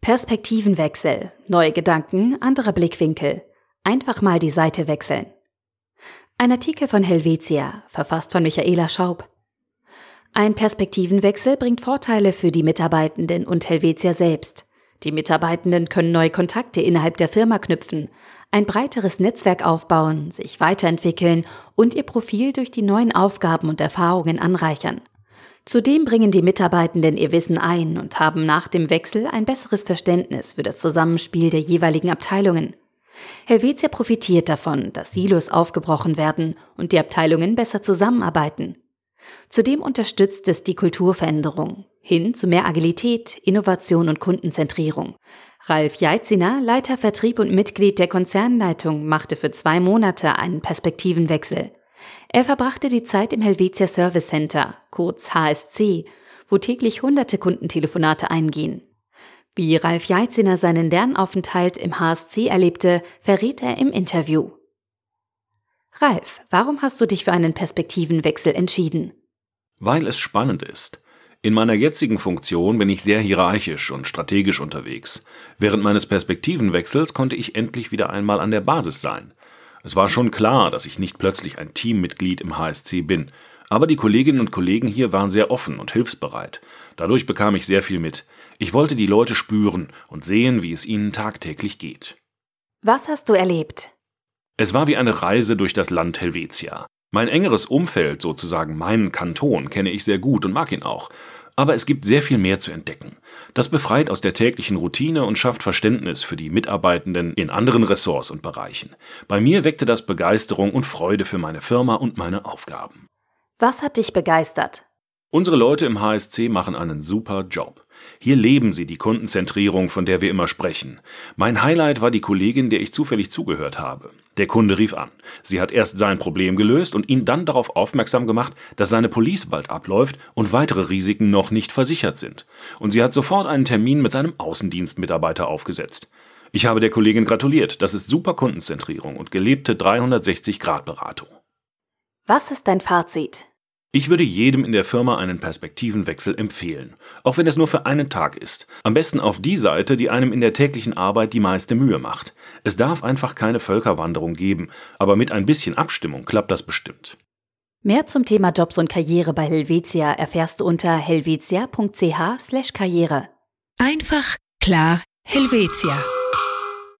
Perspektivenwechsel, neue Gedanken, anderer Blickwinkel. Einfach mal die Seite wechseln. Ein Artikel von Helvetia, verfasst von Michaela Schaub. Ein Perspektivenwechsel bringt Vorteile für die Mitarbeitenden und Helvetia selbst. Die Mitarbeitenden können neue Kontakte innerhalb der Firma knüpfen, ein breiteres Netzwerk aufbauen, sich weiterentwickeln und ihr Profil durch die neuen Aufgaben und Erfahrungen anreichern. Zudem bringen die Mitarbeitenden ihr Wissen ein und haben nach dem Wechsel ein besseres Verständnis für das Zusammenspiel der jeweiligen Abteilungen. Helvetia profitiert davon, dass Silos aufgebrochen werden und die Abteilungen besser zusammenarbeiten. Zudem unterstützt es die Kulturveränderung hin zu mehr Agilität, Innovation und Kundenzentrierung. Ralf Jeitziner, Leiter Vertrieb und Mitglied der Konzernleitung, machte für zwei Monate einen Perspektivenwechsel. Er verbrachte die Zeit im Helvetia Service Center, kurz HSC, wo täglich hunderte Kundentelefonate eingehen. Wie Ralf Jeitziner seinen Lernaufenthalt im HSC erlebte, verrät er im Interview. Ralf, warum hast du dich für einen Perspektivenwechsel entschieden? Weil es spannend ist. In meiner jetzigen Funktion bin ich sehr hierarchisch und strategisch unterwegs. Während meines Perspektivenwechsels konnte ich endlich wieder einmal an der Basis sein. Es war schon klar, dass ich nicht plötzlich ein Teammitglied im HSC bin, aber die Kolleginnen und Kollegen hier waren sehr offen und hilfsbereit. Dadurch bekam ich sehr viel mit. Ich wollte die Leute spüren und sehen, wie es ihnen tagtäglich geht. Was hast du erlebt? Es war wie eine Reise durch das Land Helvetia. Mein engeres Umfeld, sozusagen meinen Kanton, kenne ich sehr gut und mag ihn auch. Aber es gibt sehr viel mehr zu entdecken. Das befreit aus der täglichen Routine und schafft Verständnis für die Mitarbeitenden in anderen Ressorts und Bereichen. Bei mir weckte das Begeisterung und Freude für meine Firma und meine Aufgaben. Was hat dich begeistert? Unsere Leute im HSC machen einen super Job. Hier leben sie die Kundenzentrierung, von der wir immer sprechen. Mein Highlight war die Kollegin, der ich zufällig zugehört habe. Der Kunde rief an. Sie hat erst sein Problem gelöst und ihn dann darauf aufmerksam gemacht, dass seine Police bald abläuft und weitere Risiken noch nicht versichert sind. Und sie hat sofort einen Termin mit seinem Außendienstmitarbeiter aufgesetzt. Ich habe der Kollegin gratuliert. Das ist super Kundenzentrierung und gelebte 360-Grad-Beratung. Was ist dein Fazit? Ich würde jedem in der Firma einen Perspektivenwechsel empfehlen, auch wenn es nur für einen Tag ist. Am besten auf die Seite, die einem in der täglichen Arbeit die meiste Mühe macht. Es darf einfach keine Völkerwanderung geben, aber mit ein bisschen Abstimmung klappt das bestimmt. Mehr zum Thema Jobs und Karriere bei Helvetia erfährst du unter helvetia.ch/karriere. Einfach, klar, Helvetia.